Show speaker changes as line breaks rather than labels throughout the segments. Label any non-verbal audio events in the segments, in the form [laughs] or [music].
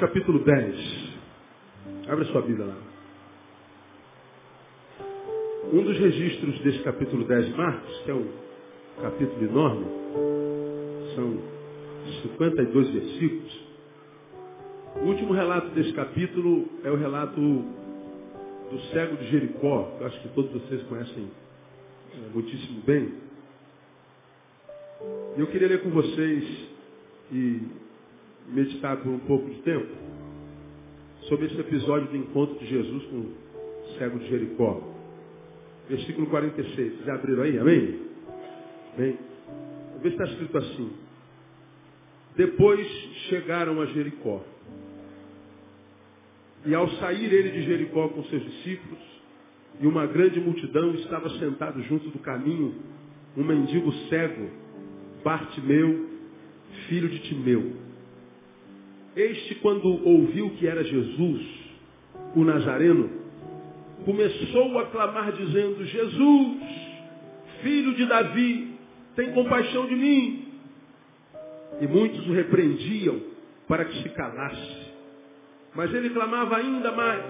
Capítulo 10. Abra sua Bíblia lá. Um dos registros desse capítulo 10 de Marcos, que é um capítulo enorme, são 52 versículos. O último relato desse capítulo é o relato do cego de Jericó, que eu acho que todos vocês conhecem é, muitíssimo bem. Eu queria ler com vocês e meditar por um pouco de tempo sobre esse episódio do encontro de Jesus com o cego de Jericó. Versículo 46. Vocês abriram aí? Amém? Bem, ver se está escrito assim. Depois chegaram a Jericó. E ao sair ele de Jericó com seus discípulos, e uma grande multidão estava sentado junto do caminho, um mendigo cego, Bartimeu, filho de Timeu. Este, quando ouviu que era Jesus, o Nazareno, começou a clamar dizendo, Jesus, filho de Davi, tem compaixão de mim. E muitos o repreendiam para que se calasse. Mas ele clamava ainda mais,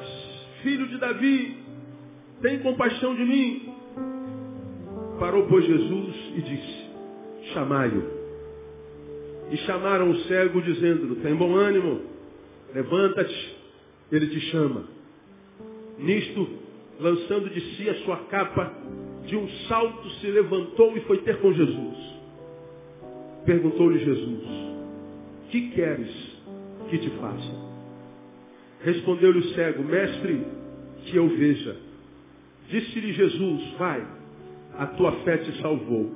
filho de Davi, tem compaixão de mim. Parou, pois, Jesus e disse, chamai-o. E chamaram o cego, dizendo tem bom ânimo, levanta-te, ele te chama. Nisto, lançando de si a sua capa, de um salto se levantou e foi ter com Jesus. Perguntou-lhe Jesus, que queres que te faça? Respondeu-lhe o cego, mestre, que eu veja. Disse-lhe Jesus, vai, a tua fé te salvou.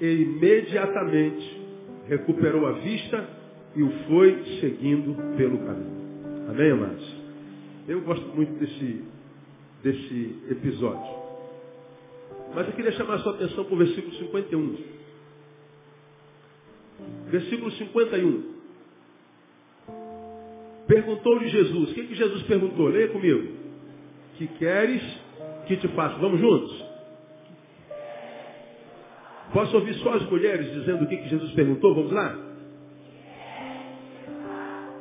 E imediatamente recuperou a vista e o foi seguindo pelo caminho. Amém, amados? Eu gosto muito desse, desse episódio. Mas eu queria chamar a sua atenção para o versículo 51. Versículo 51. Perguntou-lhe Jesus. O que, que Jesus perguntou? Leia comigo. Que queres que te faça? Vamos juntos? Posso ouvir só as mulheres dizendo o que, que Jesus perguntou? Vamos lá?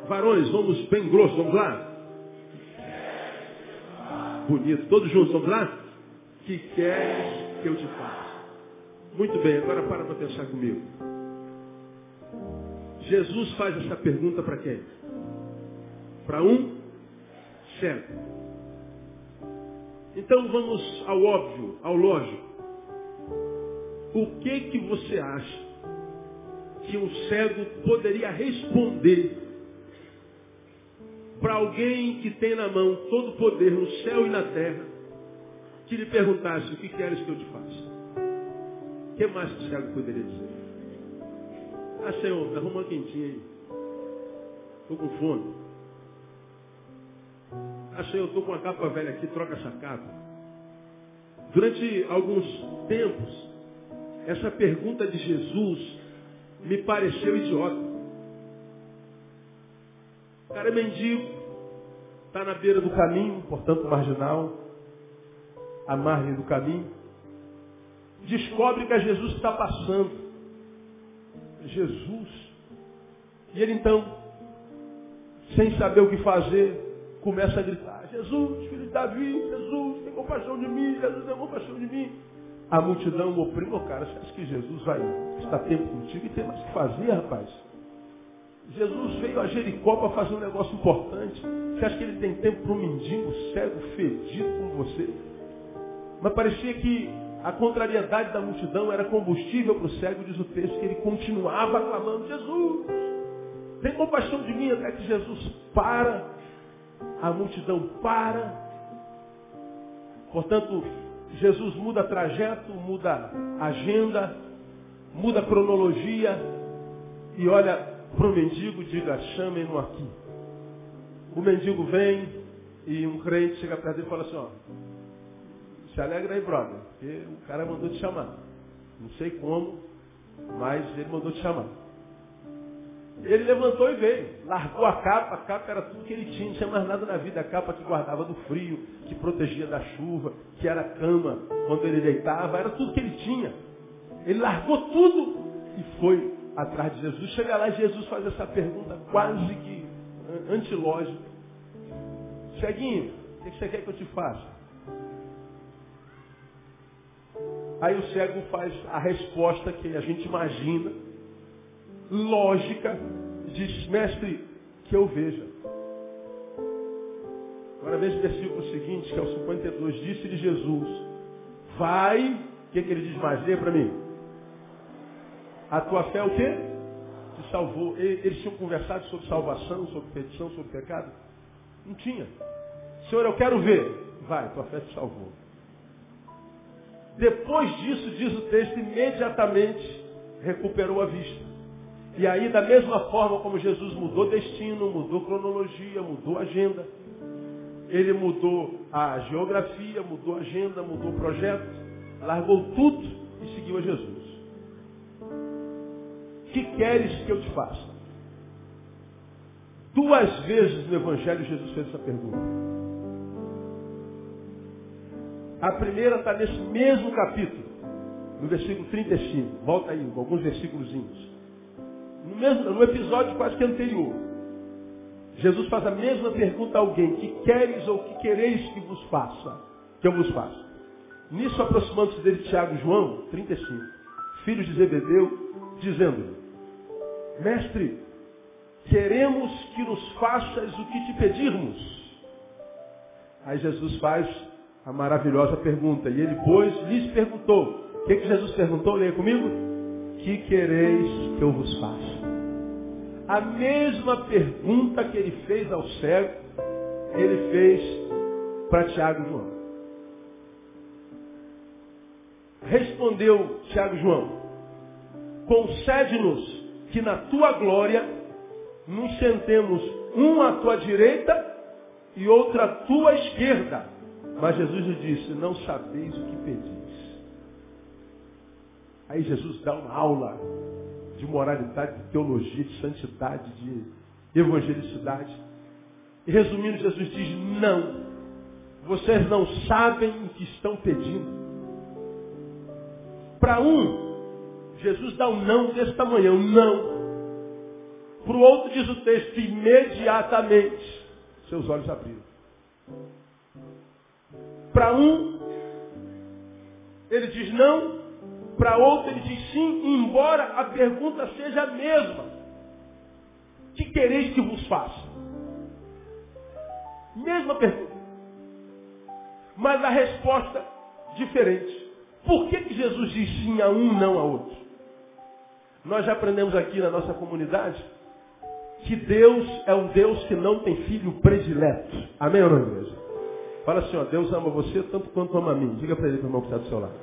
Varões, vamos bem grosso, vamos lá? Bonito, todos juntos, vamos lá? Que queres que eu te faça? Muito bem, agora para para pensar comigo. Jesus faz essa pergunta para quem? para um cego. Então vamos ao óbvio, ao lógico. O que que você acha que um cego poderia responder para alguém que tem na mão todo o poder no céu e na terra, que lhe perguntasse o que queres que eu te faça? O que mais que o cego poderia dizer? Ah, Senhor, arruma uma quentinha aí. Estou com fome. Achei, eu estou com uma capa velha aqui, troca essa capa. Durante alguns tempos, essa pergunta de Jesus me pareceu idiota. O cara é mendigo, está na beira do caminho, portanto marginal, à margem do caminho. Descobre que Jesus está passando. Jesus. E ele então, sem saber o que fazer, começa a gritar, Jesus, filho de Davi, Jesus, tem compaixão de mim, Jesus, tem compaixão de mim. A multidão oprime, o cara, você acha que Jesus vai estar tempo contigo e tem mais o que fazer, rapaz? Jesus veio a Jericó para fazer um negócio importante. Você acha que ele tem tempo para um mendigo cego, fedido como você? Mas parecia que a contrariedade da multidão era combustível para o cego, diz o texto, que ele continuava clamando, Jesus, tem compaixão de mim, até que Jesus para a multidão para. Portanto, Jesus muda trajeto, muda agenda, muda cronologia e olha para o mendigo e diga, chamem-no aqui. O mendigo vem e um crente chega perto dele e fala assim, ó, se alegra aí, brother, porque o cara mandou te chamar. Não sei como, mas ele mandou te chamar. Ele levantou e veio. Largou a capa, a capa era tudo que ele tinha, não tinha mais nada na vida. A capa que guardava do frio, que protegia da chuva, que era cama quando ele deitava, era tudo que ele tinha. Ele largou tudo e foi atrás de Jesus. Chega lá e Jesus faz essa pergunta quase que antilógica. Ceguinho, o que você quer que eu te faça? Aí o cego faz a resposta que a gente imagina, lógica, diz, mestre, que eu veja. Agora veja o versículo seguinte, que é o 52, disse-lhe Jesus, vai, o que, que ele diz mais? Lê para mim. A tua fé é o quê? Te salvou. Eles tinham conversado sobre salvação, sobre petição, sobre pecado? Não tinha. Senhor, eu quero ver. Vai, tua fé te salvou. Depois disso, diz o texto, imediatamente recuperou a vista. E aí, da mesma forma como Jesus mudou destino, mudou cronologia, mudou agenda, ele mudou a geografia, mudou a agenda, mudou o projeto, largou tudo e seguiu a Jesus. Que queres que eu te faça? Duas vezes no Evangelho Jesus fez essa pergunta. A primeira está nesse mesmo capítulo, no versículo 35. Volta aí, alguns versículos. No, mesmo, no episódio quase que anterior. Jesus faz a mesma pergunta a alguém, que queres ou que quereis que vos faça, que eu vos faça. Nisso aproximando-se dele Tiago e João, 35, filhos de Zebedeu, dizendo Mestre, queremos que nos faças o que te pedirmos. Aí Jesus faz a maravilhosa pergunta. E ele, pois, lhes perguntou. O que, que Jesus perguntou? Leia comigo. Que quereis que eu vos faça? A mesma pergunta que ele fez ao cego, ele fez para Tiago e João. Respondeu Tiago e João, concede-nos que na tua glória nos sentemos um à tua direita e outro à tua esquerda mas Jesus lhe disse, não sabeis o que pedis. Aí Jesus dá uma aula de moralidade, de teologia, de santidade, de evangelicidade. E resumindo, Jesus diz, não. Vocês não sabem o que estão pedindo. Para um, Jesus dá um não desse tamanho, um não. Para o outro diz o texto, imediatamente, seus olhos abriram. Para um, ele diz não, para outro ele diz sim, embora a pergunta seja a mesma. Que quereis que vos faça? Mesma pergunta. Mas a resposta diferente. Por que, que Jesus diz sim a um, não a outro? Nós já aprendemos aqui na nossa comunidade que Deus é um Deus que não tem filho predileto. Amém ou não, igreja? Fala assim, ó, Deus ama você tanto quanto ama a mim. Diga para ele, o irmão que está do seu lado.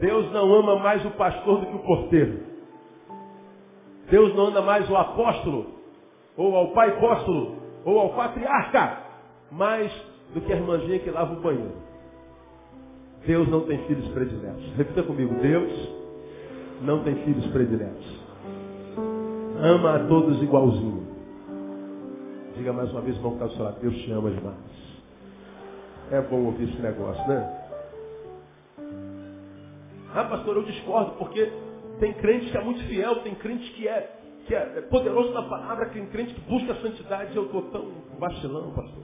Deus não ama mais o pastor do que o porteiro. Deus não ama mais o apóstolo, ou ao pai apóstolo, ou ao patriarca, mais do que a irmãzinha que lava o banheiro. Deus não tem filhos prediletos. Repita comigo, Deus não tem filhos prediletos. Ama a todos igualzinho. Diga mais uma vez, irmão que está Deus te ama demais. É bom ouvir esse negócio, né? Ah, pastor, eu discordo, porque tem crente que é muito fiel, tem crente que é, que é poderoso na palavra, tem crente que busca a santidade, eu estou tão vacilão, pastor.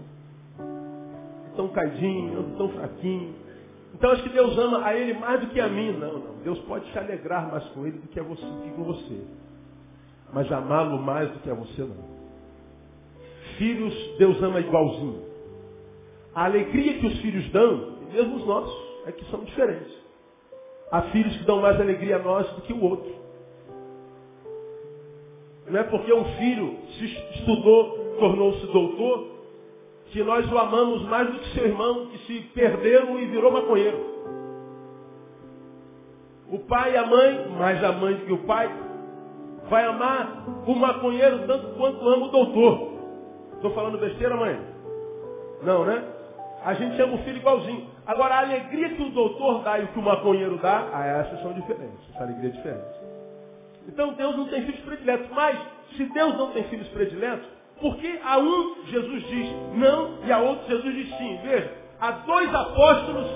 Tão caidinho, tão fraquinho. Então acho que Deus ama a ele mais do que a mim. Não, não. Deus pode se alegrar mais com ele do que, a você, que com você. Mas amá-lo mais do que a você não. Filhos, Deus ama igualzinho. A alegria que os filhos dão, mesmo os nossos, é que são diferentes. Há filhos que dão mais alegria a nós do que o outro. Não é porque um filho se estudou, tornou-se doutor, que nós o amamos mais do que seu irmão, que se perdeu e virou maconheiro. O pai e a mãe, mais a mãe do que o pai, vai amar o maconheiro tanto quanto ama o doutor. Estou falando besteira, mãe? Não, né? A gente chama o filho igualzinho. Agora, a alegria que o doutor dá e o que o maconheiro dá, ah, essas são diferentes. Essa alegria é diferente. Então, Deus não tem filhos prediletos. Mas, se Deus não tem filhos prediletos, por que a um Jesus diz não e a outro Jesus diz sim? Veja, há dois apóstolos,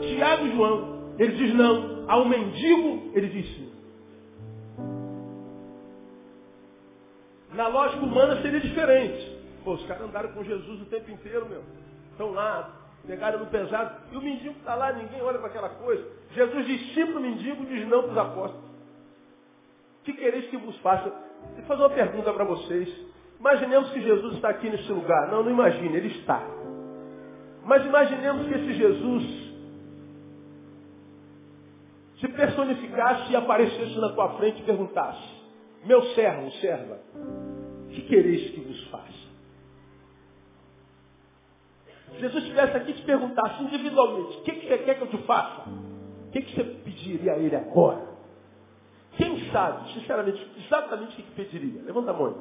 Tiago e João, ele diz não. A um mendigo, ele diz sim. Na lógica humana seria diferente. Pô, os caras andaram com Jesus o tempo inteiro, meu. Estão lá, pegaram no pesado. E o mendigo está lá, ninguém olha para aquela coisa. Jesus para o mendigo, diz não para os apóstolos. Que quereis que vos faça? Vou fazer uma pergunta para vocês. Imaginemos que Jesus está aqui nesse lugar. Não, não imagine, ele está. Mas imaginemos que esse Jesus se personificasse e aparecesse na tua frente e perguntasse, meu servo, serva, que quereis que vos faça? Jesus estivesse aqui e te perguntasse individualmente, o que, que você quer que eu te faça? O que, que você pediria a ele agora? Quem sabe, sinceramente, exatamente o que, que pediria? Levanta a mão.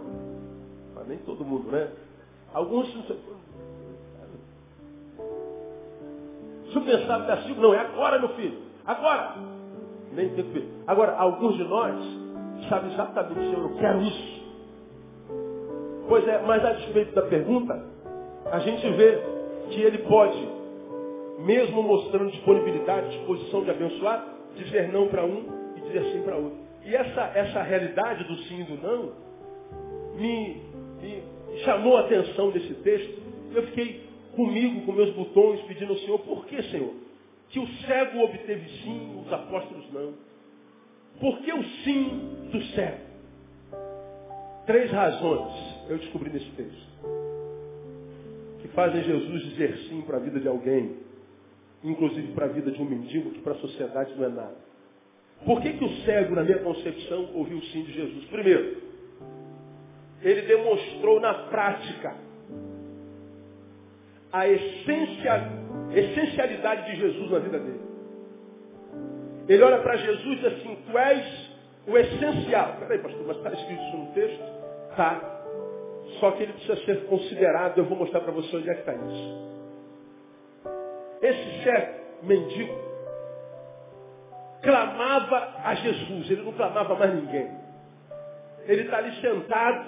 Mas nem todo mundo, né? Alguns se eu pensar assim, não, é agora, meu filho. Agora. Nem tem que Agora, alguns de nós sabem exatamente, Senhor, eu quero isso. Pois é, mas a despeito da pergunta, a gente vê que ele pode, mesmo mostrando disponibilidade, disposição de abençoar, dizer não para um e dizer sim para outro. E essa, essa realidade do sim e do não me, me chamou a atenção desse texto. Eu fiquei comigo, com meus botões, pedindo ao Senhor, por que, Senhor? Que o cego obteve sim, os apóstolos não. Por que o sim do cego? Três razões eu descobri nesse texto. Fazem Jesus dizer sim para a vida de alguém, inclusive para a vida de um mendigo, que para a sociedade não é nada. Por que, que o cego, na minha concepção, ouviu o sim de Jesus? Primeiro, ele demonstrou na prática a essência, essencialidade de Jesus na vida dele. Ele olha para Jesus e diz assim, tu és o essencial. Peraí, pastor, mas está escrito isso no texto? Tá. Só que ele precisa ser considerado, eu vou mostrar para você onde é que está isso. Esse chefe mendigo clamava a Jesus, ele não clamava mais ninguém. Ele está ali sentado,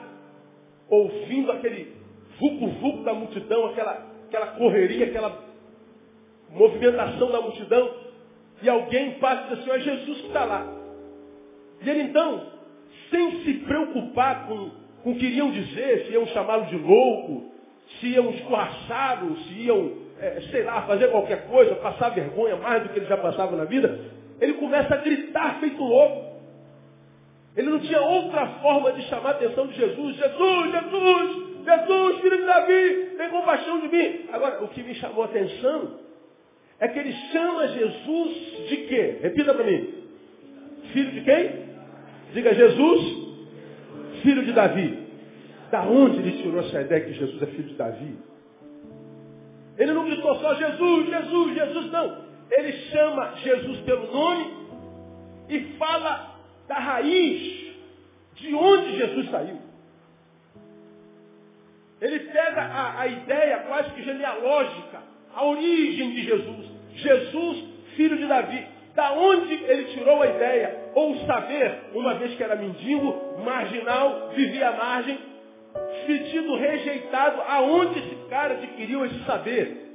ouvindo aquele vulco-vulco da multidão, aquela aquela correria, aquela movimentação da multidão, e alguém passa e diz assim, é Jesus que está lá. E ele então, sem se preocupar com, o que iriam dizer, se iam chamá-lo de louco, se iam escorraçá-lo, se iam, é, sei lá, fazer qualquer coisa, passar vergonha mais do que ele já passava na vida, ele começa a gritar feito louco. Ele não tinha outra forma de chamar a atenção de Jesus. Jesus, Jesus, Jesus, filho de Davi, tem compaixão de mim. Agora, o que me chamou a atenção é que ele chama Jesus de quê? Repita para mim. Filho de quem? Diga Jesus, filho de Davi. Da onde ele tirou essa ideia que Jesus é filho de Davi? Ele não gritou só Jesus, Jesus, Jesus, não. Ele chama Jesus pelo nome e fala da raiz de onde Jesus saiu. Ele pega a, a ideia quase que genealógica, a origem de Jesus. Jesus, filho de Davi. Da onde ele tirou a ideia? Ou saber, uma vez que era mendigo, marginal, vivia à margem, sentido rejeitado, aonde esse cara adquiriu esse saber?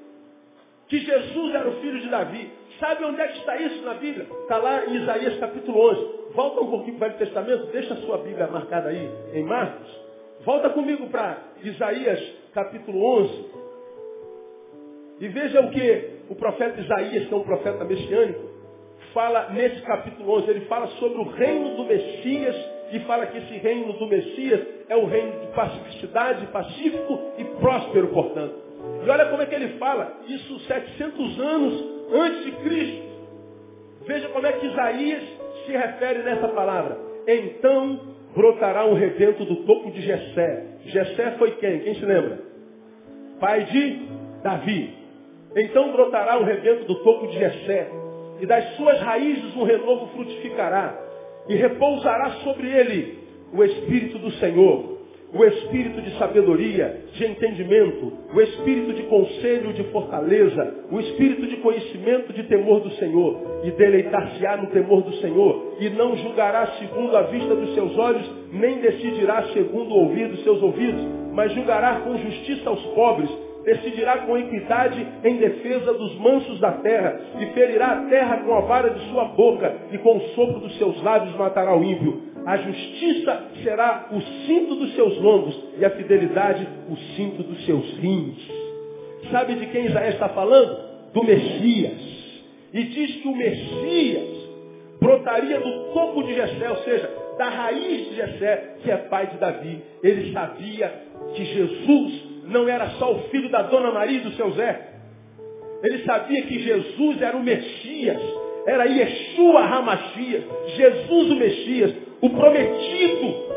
Que Jesus era o filho de Davi. Sabe onde é que está isso na Bíblia? Está lá em Isaías capítulo 11. Volta um pouquinho para o Velho Testamento, deixa a sua Bíblia marcada aí em Marcos. Volta comigo para Isaías capítulo 11. E veja o que o profeta Isaías, que é um profeta messiânico, fala nesse capítulo 11. Ele fala sobre o reino do Messias e fala que esse reino do Messias é o reino de pacificidade, pacífico e próspero, portanto. E olha como é que ele fala, isso 700 anos antes de Cristo. Veja como é que Isaías se refere nessa palavra. Então brotará um rebento do topo de Jessé. Jessé foi quem? Quem se lembra? Pai de Davi. Então brotará um rebento do topo de Jessé, e das suas raízes um renovo frutificará, e repousará sobre ele o Espírito do Senhor, o espírito de sabedoria, de entendimento, o espírito de conselho, de fortaleza, o espírito de conhecimento, de temor do Senhor, e deleitar-se-á no temor do Senhor, e não julgará segundo a vista dos seus olhos, nem decidirá segundo o ouvir dos seus ouvidos, mas julgará com justiça aos pobres, decidirá com equidade em defesa dos mansos da terra, e ferirá a terra com a vara de sua boca, e com o sopro dos seus lábios matará o ímpio. A justiça será o cinto dos seus lombos e a fidelidade o cinto dos seus rins. Sabe de quem Isaías está falando? Do Messias. E diz que o Messias brotaria do topo de Jessé, ou seja, da raiz de Jessé, que é pai de Davi. Ele sabia que Jesus não era só o filho da dona Maria e do seu Zé. Ele sabia que Jesus era o Messias, era Yeshua Hamachias, Jesus o Messias, o prometido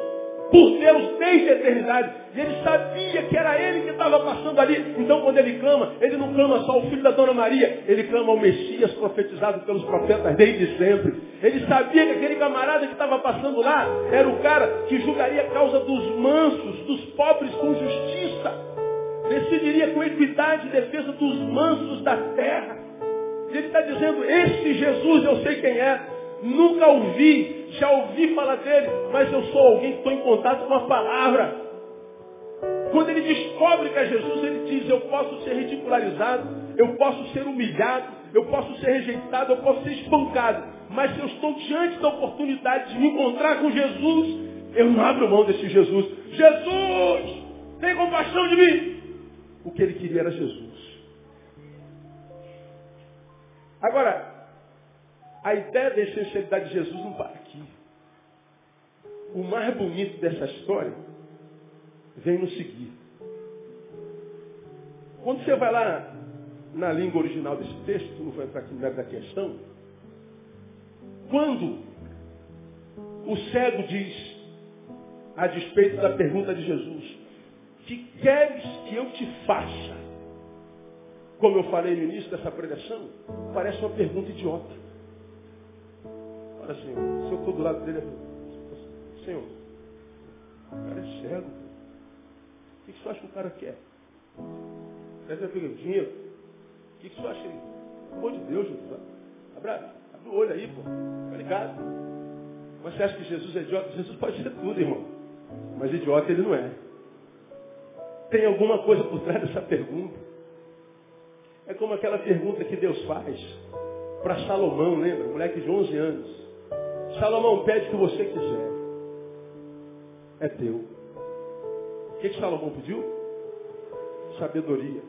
por Deus desde a eternidade. E ele sabia que era ele que estava passando ali. Então quando ele clama, ele não clama só o filho da Dona Maria, ele clama o Messias profetizado pelos profetas desde sempre. Ele sabia que aquele camarada que estava passando lá era o cara que julgaria a causa dos mansos, dos pobres com justiça. Decidiria com equidade defesa dos mansos da terra. E ele está dizendo, esse Jesus eu sei quem é. Nunca ouvi, já ouvi falar dele, mas eu sou alguém que estou em contato com a palavra. Quando ele descobre que é Jesus, ele diz, eu posso ser ridicularizado, eu posso ser humilhado, eu posso ser rejeitado, eu posso ser espancado. Mas se eu estou diante da oportunidade de me encontrar com Jesus, eu não abro mão desse Jesus. Jesus, tem compaixão de mim. O que ele queria era Jesus. Agora, a ideia da essencialidade de Jesus não para aqui. O mais bonito dessa história vem no seguir. Quando você vai lá na língua original desse texto, não vai entrar aqui na da questão, quando o cego diz, a despeito da pergunta de Jesus, que queres que eu te faça? Como eu falei no início dessa pregação, parece uma pergunta idiota. Olha, assim, se eu estou do lado dele, eu Senhor, o cara é cego. O que, você acha que o cara quer? Quer dizer, dinheiro? O que, você acha? Pelo amor de Deus, Jesus. Abre, abre o olho aí, pô. Tá ligado? Você acha que Jesus é idiota? Jesus pode ser tudo, irmão. Mas idiota ele não é. Tem alguma coisa por trás dessa pergunta. É como aquela pergunta que Deus faz para Salomão, lembra? Moleque de 11 anos. Salomão, pede o que você quiser. É teu. O que, que Salomão pediu? Sabedoria.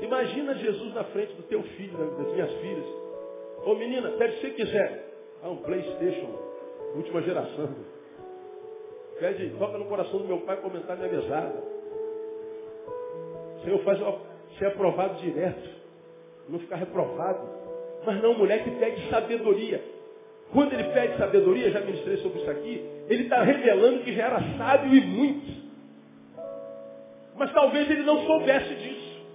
Imagina Jesus na frente do teu filho, das minhas filhas. Ô menina, pede o que você quiser. Ah, um Playstation, última geração. Pede, toca no coração do meu pai comentar minha mesada. Senhor, faz ser aprovado direto. Não ficar reprovado. Mas não, mulher que pede sabedoria. Quando ele pede sabedoria, já ministrei sobre isso aqui, ele está revelando que já era sábio e muito. Mas talvez ele não soubesse disso.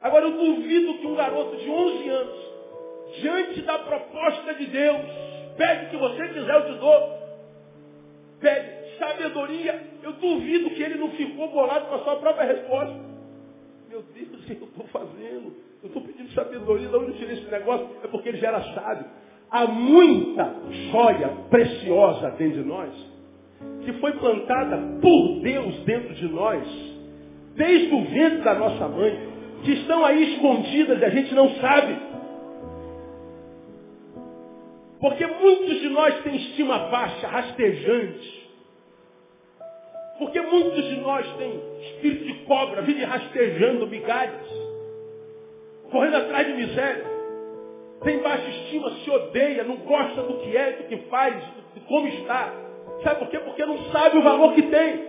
Agora eu duvido que um garoto de 11 anos, diante da proposta de Deus, pede o que você quiser, eu te dou. Pede sabedoria, eu duvido que ele não ficou bolado com a sua própria resposta. Meu Deus, [laughs] o que eu estou fazendo? Eu estou pedindo sabedoria, de onde eu tirei esse negócio? É porque ele já era sábio. Há muita joia preciosa dentro de nós, que foi plantada por Deus dentro de nós, desde o ventre da nossa mãe, que estão aí escondidas e a gente não sabe. Porque muitos de nós têm estima baixa, rastejante. Porque muitos de nós têm espírito de cobra, vive rastejando migalhas, correndo atrás de miséria tem baixa estima, se odeia, não gosta do que é, do que faz, de como está. Sabe por quê? Porque não sabe o valor que tem.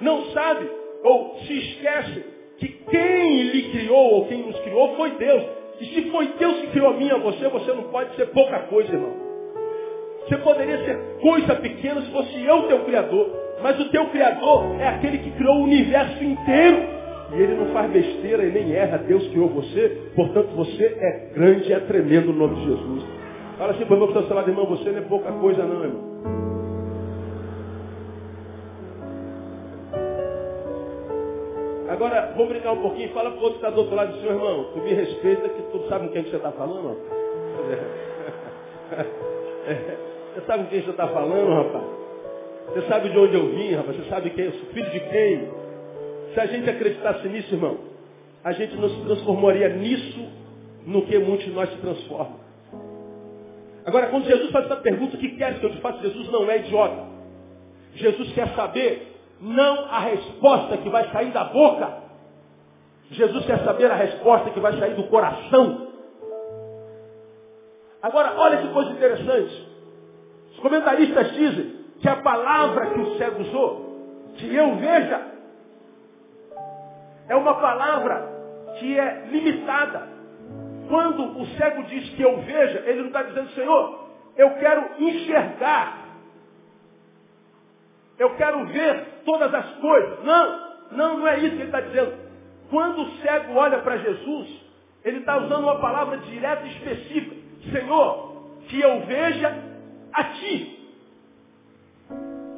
Não sabe, ou se esquece, que quem lhe criou, ou quem nos criou, foi Deus. E se foi Deus que criou a mim a você, você não pode ser pouca coisa, irmão. Você poderia ser coisa pequena se fosse eu teu Criador. Mas o teu Criador é aquele que criou o universo inteiro. E ele não faz besteira e nem erra. Deus criou você. Portanto, você é grande e é tremendo no nome de Jesus. Fala assim irmão que está lado, irmão, você não é pouca coisa não, irmão. Agora, vamos brincar um pouquinho. Fala para o outro que está do outro lado do seu irmão. Tu me respeita que tu sabe com quem você está falando, [laughs] Você sabe com quem você está falando, rapaz? Você sabe de onde eu vim, rapaz? Você sabe quem eu sou? Filho de quem? Se a gente acreditasse nisso, irmão, a gente não se transformaria nisso no que muitos de nós se transformam. Agora, quando Jesus faz essa pergunta, o que quer que eu te faça? Jesus não é idiota. Jesus quer saber não a resposta que vai sair da boca. Jesus quer saber a resposta que vai sair do coração. Agora, olha que coisa interessante. Os comentaristas dizem que a palavra que o cego usou, que eu veja, é uma palavra que é limitada. Quando o cego diz que eu veja, ele não está dizendo, Senhor, eu quero enxergar. Eu quero ver todas as coisas. Não, não, não é isso que ele está dizendo. Quando o cego olha para Jesus, ele está usando uma palavra direta e específica. Senhor, que eu veja a ti.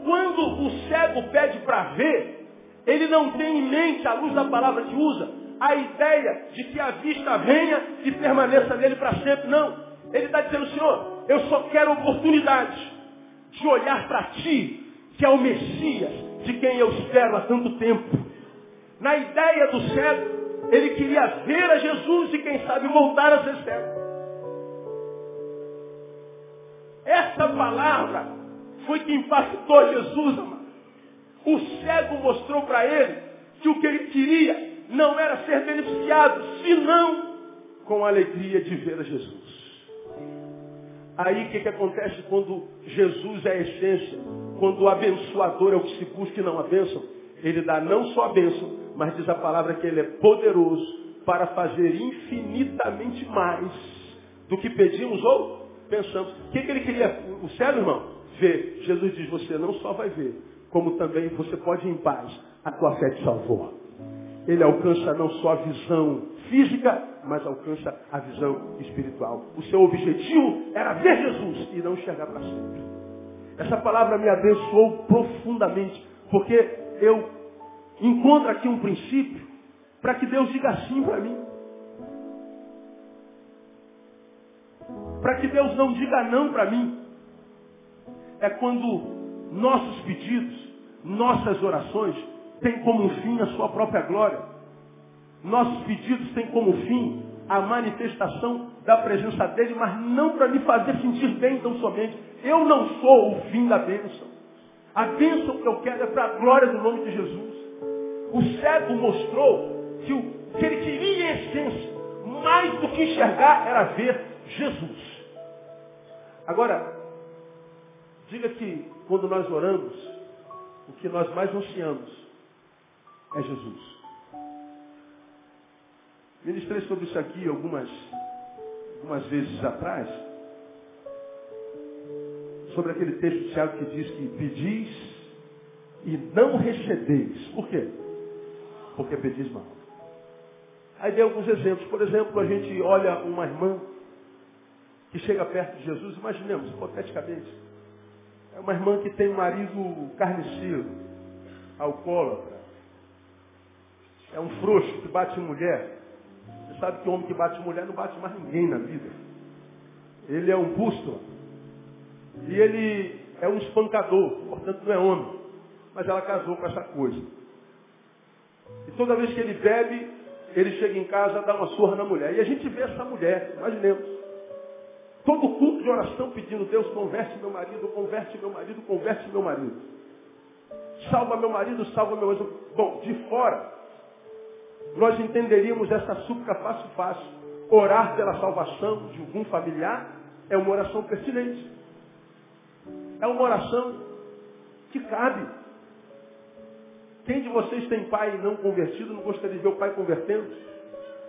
Quando o cego pede para ver, ele não tem em mente, à luz da palavra que usa, a ideia de que a vista venha e permaneça nele para sempre. Não. Ele está dizendo, Senhor, eu só quero oportunidade de olhar para ti, que é o Messias, de quem eu espero há tanto tempo. Na ideia do cego, ele queria ver a Jesus e quem sabe voltar a ser cego. Essa palavra foi que impactou Jesus, amado. O cego mostrou para ele que o que ele queria não era ser beneficiado, senão com a alegria de ver a Jesus. Aí o que, que acontece quando Jesus é a essência? Quando o abençoador é o que se busca e não a bênção? Ele dá não só a bênção, mas diz a palavra que ele é poderoso para fazer infinitamente mais do que pedimos ou pensamos. O que, que ele queria? O céu, irmão? Ver. Jesus diz, você não só vai ver, como também você pode ir em paz. A tua fé te salvou. Ele alcança não só a visão física, mas alcança a visão espiritual. O seu objetivo era ver Jesus e não enxergar para sempre. Essa palavra me abençoou profundamente, porque eu encontro aqui um princípio para que Deus diga sim para mim. Para que Deus não diga não para mim. É quando nossos pedidos, nossas orações, têm como fim a sua própria glória. Nossos pedidos têm como fim a manifestação da presença dele, mas não para me fazer sentir bem tão somente. Eu não sou o fim da bênção. A bênção que eu quero é para a glória do nome de Jesus. O cego mostrou que o que ele queria em essência, mais do que enxergar, era ver Jesus. Agora, diga que quando nós oramos, o que nós mais ansiamos é Jesus. Ministrei sobre isso aqui algumas, algumas vezes atrás, sobre aquele texto de Tiago que diz que pedis e não recebeis. Por quê? Porque pedis mal. Aí dei alguns exemplos. Por exemplo, a gente olha uma irmã que chega perto de Jesus, imaginemos, hipoteticamente. É uma irmã que tem um marido carniceiro, alcoólatra, é um frouxo que bate mulher. Você sabe que o homem que bate mulher não bate mais ninguém na vida. Ele é um busto. E ele é um espancador, portanto não é homem. Mas ela casou com essa coisa. E toda vez que ele bebe, ele chega em casa dá uma surra na mulher. E a gente vê essa mulher, imaginemos. Todo culto de oração pedindo, Deus, converte meu marido, converte meu marido, converte meu marido. Salva meu marido, salva meu marido. Bom, de fora, nós entenderíamos essa súplica fácil, fácil. Orar pela salvação de algum familiar é uma oração pertinente. É uma oração que cabe. Quem de vocês tem pai não convertido não gostaria de ver o pai convertendo?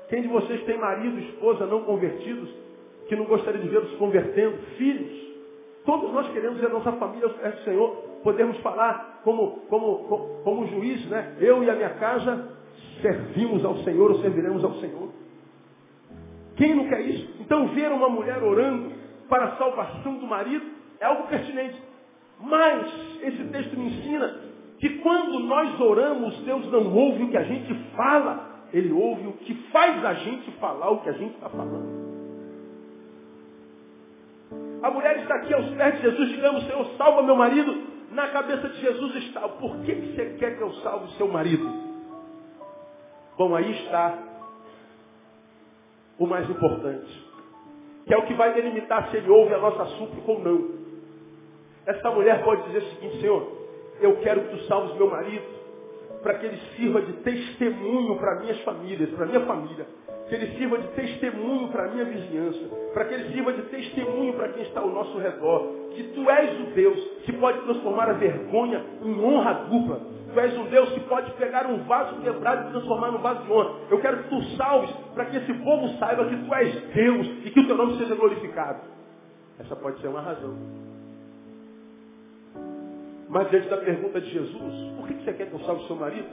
Quem de vocês tem marido, esposa não convertidos que não gostaria de vê-los convertendo? Filhos. Todos nós queremos ver a nossa família ao do Senhor. Podemos falar como, como, como, como juiz, né? Eu e a minha casa servimos ao Senhor ou serviremos ao Senhor. Quem não quer isso? Então ver uma mulher orando para a salvação do marido é algo pertinente. Mas esse texto me ensina que quando nós oramos, Deus não ouve o que a gente fala, Ele ouve o que faz a gente falar o que a gente está falando. A mulher está aqui aos pés de Jesus, digamos, Senhor, salva meu marido. Na cabeça de Jesus está, por que você quer que eu salve o seu marido? Bom, aí está o mais importante. que é o que vai delimitar se ele ouve a nossa súplica ou não. Essa mulher pode dizer o seguinte, Senhor, eu quero que tu salves meu marido, para que ele sirva de testemunho para minhas famílias, para minha família. Que ele sirva de testemunho para a minha vizinhança. Para que ele sirva de testemunho para quem está ao nosso redor. Que tu és o Deus que pode transformar a vergonha em honra dupla. Tu és um Deus que pode pegar um vaso quebrado e transformar num vaso de honra. Eu quero que tu salves para que esse povo saiba que tu és Deus e que o teu nome seja glorificado. Essa pode ser uma razão. Mas diante da pergunta de Jesus, por que você quer que eu salve seu marido?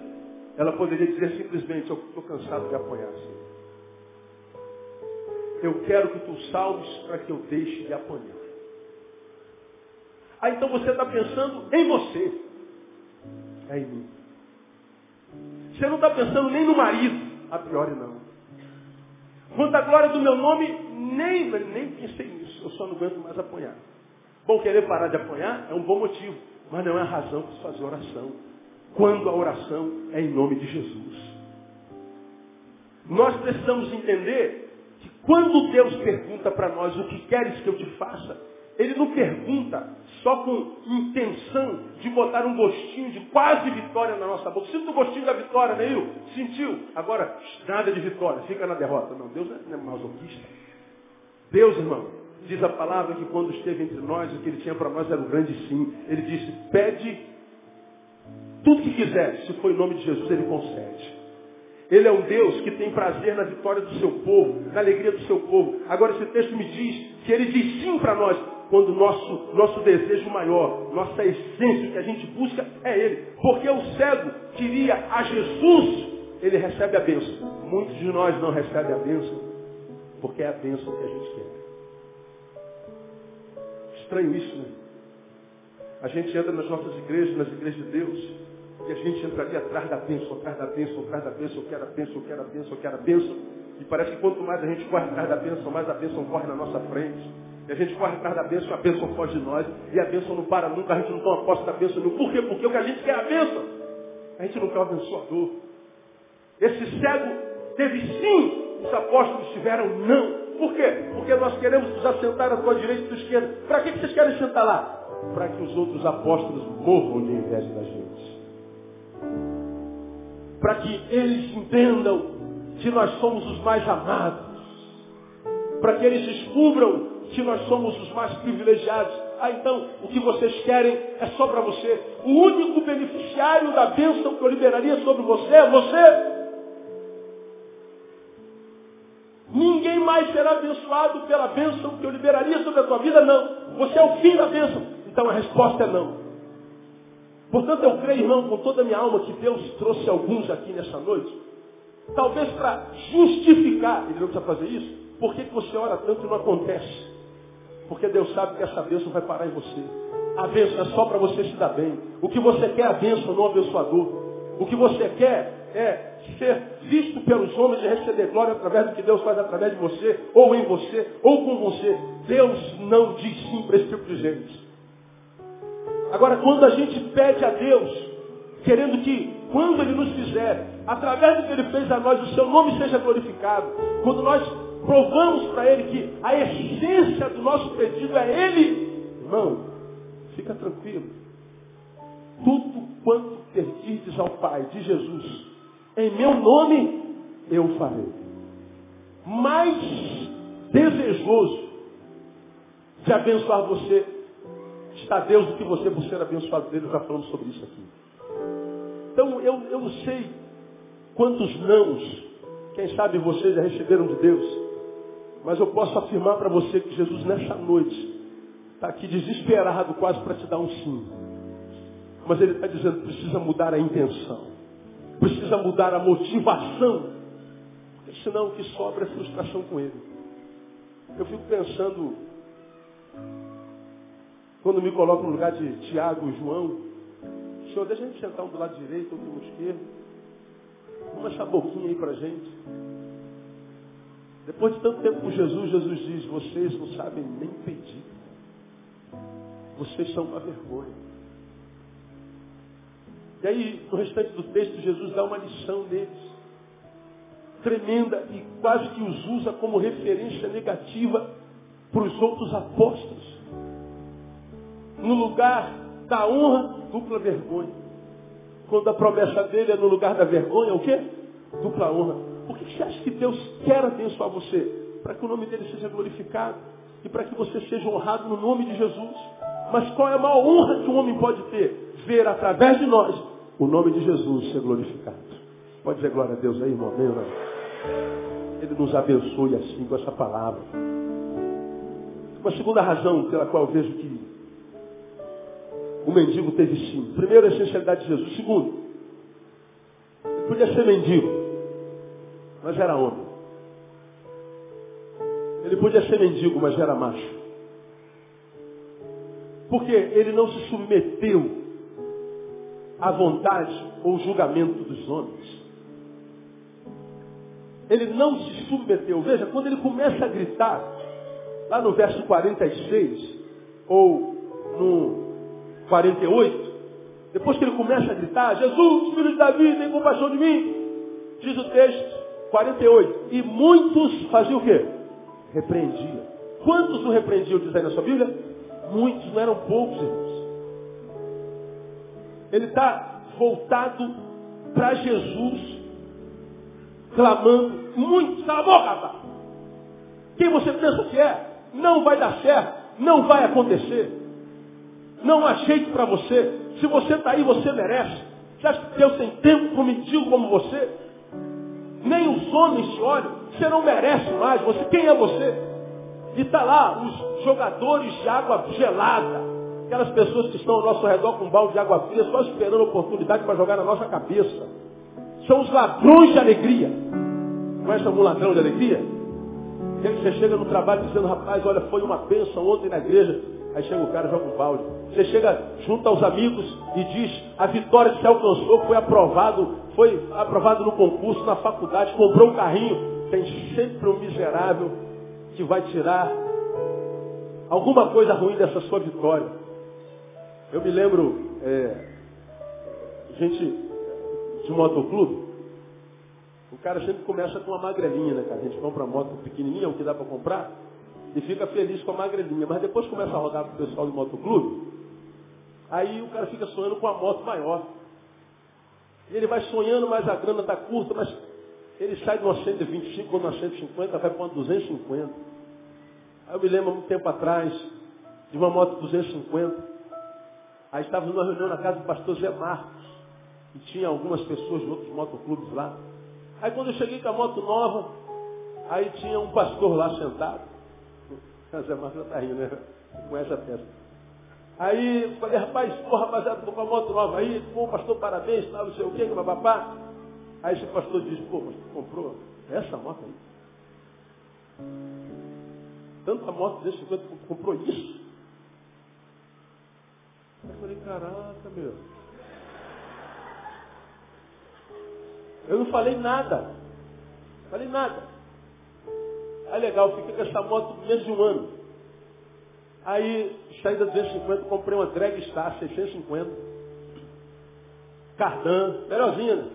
Ela poderia dizer simplesmente, eu estou cansado de apanhar, Senhor. Eu quero que tu salves para que eu deixe de apanhar. Ah, então você está pensando em você. É em mim. Você não está pensando nem no marido. A priori não. Quanto à glória do meu nome, nem, nem pensei nisso. Eu só não aguento mais apanhar. Bom, querer parar de apanhar é um bom motivo. Mas não é a razão para fazer oração. Quando a oração é em nome de Jesus. Nós precisamos entender quando Deus pergunta para nós o que queres que eu te faça, Ele não pergunta só com intenção de botar um gostinho de quase vitória na nossa boca. Sinta o gostinho da vitória, Neil? Sentiu? Agora, nada de vitória, fica na derrota. Não, Deus não é masoquista. Deus, irmão, Diz a palavra que quando esteve entre nós, o que ele tinha para nós era um grande sim. Ele disse, pede tudo que quiser. Se for em nome de Jesus, ele concede. Ele é um Deus que tem prazer na vitória do seu povo, na alegria do seu povo. Agora esse texto me diz que ele diz sim para nós, quando nosso, nosso desejo maior, nossa essência, que a gente busca é Ele. Porque o cego queria a Jesus, ele recebe a bênção. Muitos de nós não recebem a bênção, porque é a bênção que a gente quer estranho isso, né? A gente entra nas nossas igrejas, nas igrejas de Deus, e a gente entra ali atrás da bênção, atrás da bênção, atrás da bênção, eu quero a bênção, eu quero a bênção, eu quero a bênção. E parece que quanto mais a gente corre atrás da bênção, mais a bênção corre na nossa frente. E a gente corre atrás da bênção, a bênção foge de nós. E a bênção não para nunca, a gente não toma posse da bênção nenhuma. Por quê? Porque o que a gente quer é a bênção. A gente não quer o abençoador. Esse cego teve sim, os apóstolos tiveram não. Por quê? Porque nós queremos nos assentar à tua direita e tua esquerda. Para que vocês querem sentar lá? Para que os outros apóstolos morram de inveja da gente. Para que eles entendam que nós somos os mais amados. Para que eles descubram que nós somos os mais privilegiados. Ah, então, o que vocês querem é só para você. O único beneficiário da bênção que eu liberaria sobre você é você. Ninguém mais será abençoado pela bênção que eu liberaria sobre a tua vida, não. Você é o fim da bênção. Então a resposta é não. Portanto, eu creio, irmão, com toda a minha alma, que Deus trouxe alguns aqui nessa noite, talvez para justificar, ele não precisa fazer isso, por que, você ora tanto e não acontece? Porque Deus sabe que essa bênção vai parar em você. A bênção é só para você se dar bem. O que você quer é a bênção, não o abençoador. O que você quer é ser visto pelos homens e receber glória através do que Deus faz através de você, ou em você, ou com você. Deus não diz sim para esse tipo de gente. Agora, quando a gente pede a Deus, querendo que, quando Ele nos fizer, através do que Ele fez a nós, o seu nome seja glorificado, quando nós provamos para Ele que a essência do nosso pedido é Ele, irmão, fica tranquilo. Tudo quanto pedirdes ao Pai de Jesus, em meu nome eu farei. Mais desejoso de abençoar você está Deus do que você por ser abençoado dele. Já falamos sobre isso aqui. Então eu, eu não sei quantos nãos, quem sabe vocês já receberam de Deus. Mas eu posso afirmar para você que Jesus nessa noite está aqui desesperado quase para te dar um sim. Mas ele está dizendo, precisa mudar a intenção. Precisa mudar a motivação. Porque senão o que sobra é frustração com ele. Eu fico pensando, quando me coloco no lugar de Tiago João, Senhor, deixa a gente sentar um do lado direito, outro do esquerdo. Vamos achar boquinha aí pra gente. Depois de tanto tempo com Jesus, Jesus diz, vocês não sabem nem pedir. Vocês são uma vergonha. E aí, no restante do texto, Jesus dá uma lição deles. Tremenda e quase que os usa como referência negativa para os outros apóstolos. No lugar da honra, dupla vergonha. Quando a promessa dele é no lugar da vergonha, o quê? Dupla honra. Por que você acha que Deus quer abençoar você? Para que o nome dele seja glorificado e para que você seja honrado no nome de Jesus. Mas qual é a maior honra que um homem pode ter? Ver através de nós o nome de Jesus ser glorificado. Pode dizer glória a Deus aí, irmão. Amém, irmão? Ele nos abençoe assim com essa palavra. Uma segunda razão pela qual eu vejo que o mendigo teve sim. Primeiro, a essencialidade de Jesus. Segundo, ele podia ser mendigo, mas era homem. Ele podia ser mendigo, mas era macho. Porque ele não se submeteu à vontade ou julgamento dos homens. Ele não se submeteu. Veja, quando ele começa a gritar, lá no verso 46, ou no 48, depois que ele começa a gritar, Jesus, filho de Davi, tem compaixão de mim, diz o texto 48, e muitos faziam o quê? Repreendiam. Quantos o repreendiam, diz aí na sua Bíblia? Muitos, não eram poucos, irmãos. Ele está voltado para Jesus, clamando, muitos, cala a boca, rapaz. Quem você pensa que é? Não vai dar certo, não vai acontecer. Não há jeito para você. Se você está aí, você merece. Você acha que Deus tem tempo para como você? Nem os homens te olham. Você não merece mais. Você, quem é você? E está lá os jogadores de água gelada. Aquelas pessoas que estão ao nosso redor com um balde de água fria, só esperando a oportunidade para jogar na nossa cabeça. São os ladrões de alegria. Conhece algum ladrão de alegria? Aquele que você chega no trabalho dizendo, rapaz, olha, foi uma bênção ontem na igreja. Aí chega o cara, joga um balde. Você chega junto aos amigos e diz, a vitória que você alcançou foi aprovado, foi aprovado no concurso, na faculdade, comprou um carrinho. Tem sempre um miserável que vai tirar alguma coisa ruim dessa sua vitória. Eu me lembro, é, gente de motoclube, o cara sempre começa com uma magrelinha, né, cara? A gente compra moto pequenininha, o que dá para comprar e fica feliz com a magrelinha. Mas depois começa a rodar com o pessoal do motoclube, aí o cara fica sonhando com a moto maior. E ele vai sonhando, mas a grana está curta, mas ele sai de uma 125 ou uma 150, vai para uma 250. Aí eu me lembro, muito tempo atrás, de uma moto 250. Aí estávamos numa reunião na casa do pastor Zé Marcos. E tinha algumas pessoas de outros motoclubes lá. Aí quando eu cheguei com a moto nova, aí tinha um pastor lá sentado. Zé Marcos está rindo, né? Com essa peça. Aí falei, rapaz, pô, rapaziada, estou com a moto nova aí, pô, pastor, parabéns, tal, não sei o quê, papá. Aí esse pastor disse, pô, mas tu comprou essa moto aí? Tanta moto desse quanto comprou isso? Eu falei, caraca, meu. Eu não falei nada. Falei nada. Aí legal, fica com essa moto menos de um ano. Aí, saí da 250, comprei uma Drag Star 650. Cardan, melhorzinha, né?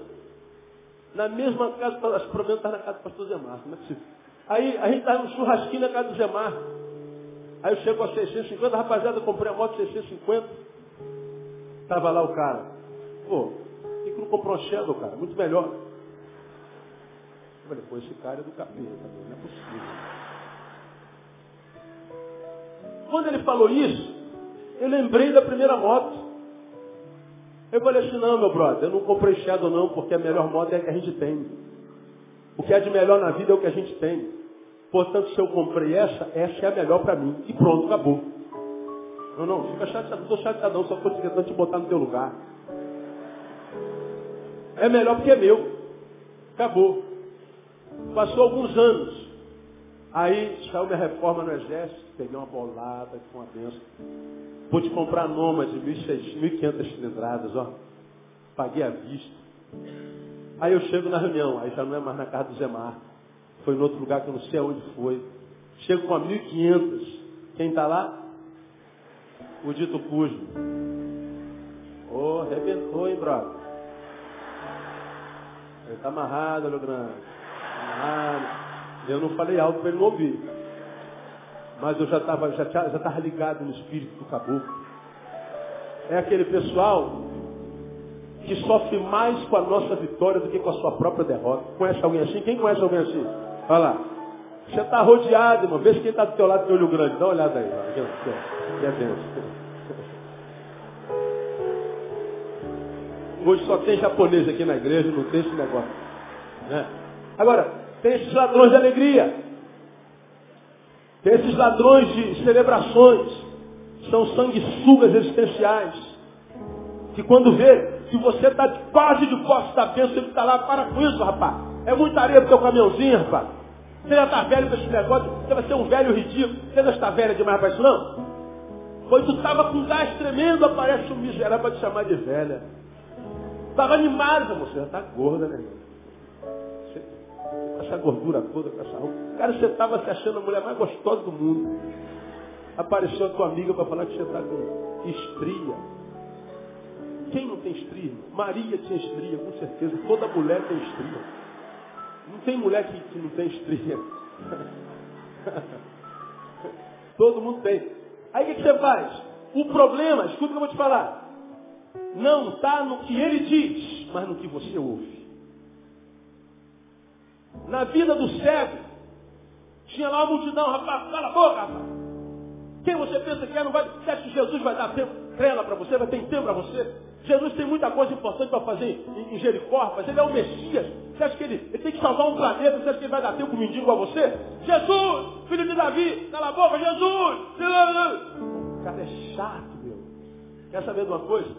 Na mesma casa, as problemas estavam na casa do pastor Zé Marcos, não é possível. Aí a gente estava no churrasquinho na casa do Zé. Aí eu chego a 650, rapaziada, comprei a moto 650. Tava lá o cara. Pô, por que não comprou um Shadow, cara? Muito melhor. Eu falei, pô, esse cara é do capeta, não é possível. Quando ele falou isso, eu lembrei da primeira moto. Eu falei assim, não, meu brother, eu não comprei Shadow não, porque a melhor moto é a que a gente tem. O que é de melhor na vida é o que a gente tem. Portanto, se eu comprei essa, essa é a melhor para mim. E pronto, acabou. Não, não, fica chateado, não estou chateadão, só estou tentando te botar no teu lugar. É melhor porque é meu. Acabou. Passou alguns anos. Aí saiu minha reforma no exército, peguei uma bolada, com uma benção. Pude comprar Noma de 1.500 cilindradas, ó. Paguei à vista. Aí eu chego na reunião, aí já não é mais na casa do Zé Marco. Foi em outro lugar que eu não sei aonde foi. Chego com a 1.500. Quem está lá? O dito cujo. Ô, oh, arrebentou, hein, brother? Ele está amarrado, olho grande. Eu não falei alto para ele não ouvir. Mas eu já estava já, já tava ligado no espírito do caboclo. É aquele pessoal que sofre mais com a nossa vitória do que com a sua própria derrota. Conhece alguém assim? Quem conhece alguém assim? Olha lá. Você está rodeado, irmão. Se quem está do teu lado tem olho grande. Dá uma olhada aí. Que é benção. Hoje só tem japonês aqui na igreja, não tem esse negócio. Né? Agora, tem esses ladrões de alegria. Tem esses ladrões de celebrações. São sanguessugas existenciais. Que quando vê que você está quase de posse da bênção, ele está lá, para com isso, rapaz. É muita areia pro teu caminhãozinho, rapaz. Você já está velho para esse negócio, você vai ser um velho ridículo. Você já está velho demais para isso, não? Pois tu estava com gás tremendo, aparece um miserável para te chamar de velha. Estava animado, você já está gorda, né? Com essa gordura toda, com essa roupa. Cara, você estava se achando a mulher mais gostosa do mundo. Apareceu a tua amiga para falar que você está com estria. Quem não tem estria? Maria tinha estria, com certeza. Toda mulher tem estria. Não tem mulher que, que não tem estria. [laughs] Todo mundo tem. Aí o que você faz? O problema, escuta o que eu vou te falar não está no que ele diz, mas no que você ouve. Na vida do cego, tinha lá uma multidão, rapaz, cala a boca, rapaz. Quem você pensa que é, não vai. Você acha que Jesus vai dar tempo, trela para você, vai ter tempo para você? Jesus tem muita coisa importante para fazer em Jericó, mas ele é o Messias. Você acha que ele, ele tem que salvar um planeta? Você acha que ele vai dar tempo com um mendigo a você? Jesus, filho de Davi, cala a boca, Jesus! O cara é chato, meu. Quer saber de uma coisa?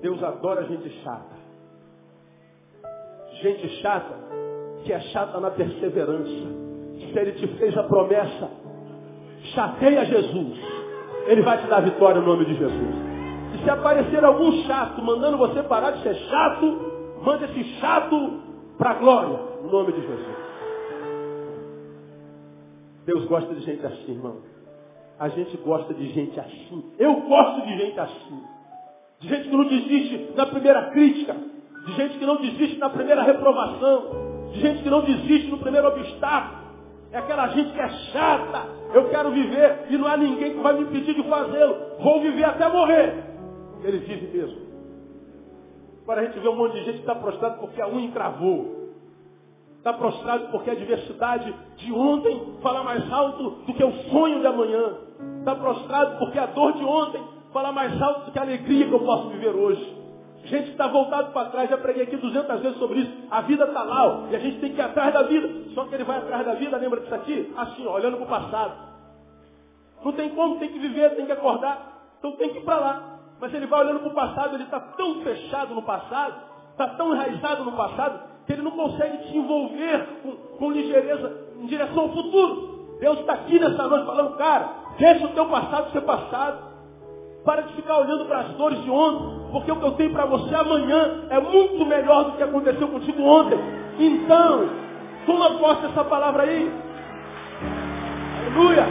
Deus adora gente chata. Gente chata, que é chata na perseverança. Se ele te fez a promessa, chateia Jesus. Ele vai te dar vitória no nome de Jesus. E se aparecer algum chato mandando você parar de ser chato, manda esse chato para a glória, no nome de Jesus. Deus gosta de gente assim, irmão. A gente gosta de gente assim. Eu gosto de gente assim de gente que não desiste na primeira crítica, de gente que não desiste na primeira reprovação, gente que não desiste no primeiro obstáculo. É aquela gente que é chata. Eu quero viver e não há ninguém que vai me impedir de fazê-lo. Vou viver até morrer. Ele vive mesmo. Agora a gente vê um monte de gente que está prostrado porque a unha encravou. Está prostrado porque a adversidade de ontem fala mais alto do que o sonho de amanhã. Está prostrado porque a dor de ontem falar mais alto do que a alegria que eu posso viver hoje. Gente está voltado para trás, já preguei aqui 200 vezes sobre isso. A vida está lá, e a gente tem que ir atrás da vida. Só que ele vai atrás da vida, lembra disso aqui? Assim, ó, olhando para o passado. Não tem como, tem que viver, tem que acordar. Então tem que ir para lá. Mas ele vai olhando para o passado, ele está tão fechado no passado, está tão enraizado no passado, que ele não consegue se envolver com, com ligeireza em direção ao futuro. Deus está aqui nessa noite falando, cara, deixa o teu passado ser passado. Para de ficar olhando para as dores de ontem, porque o que eu tenho para você amanhã é muito melhor do que aconteceu contigo ontem. Então, toma posse dessa palavra aí. Aleluia!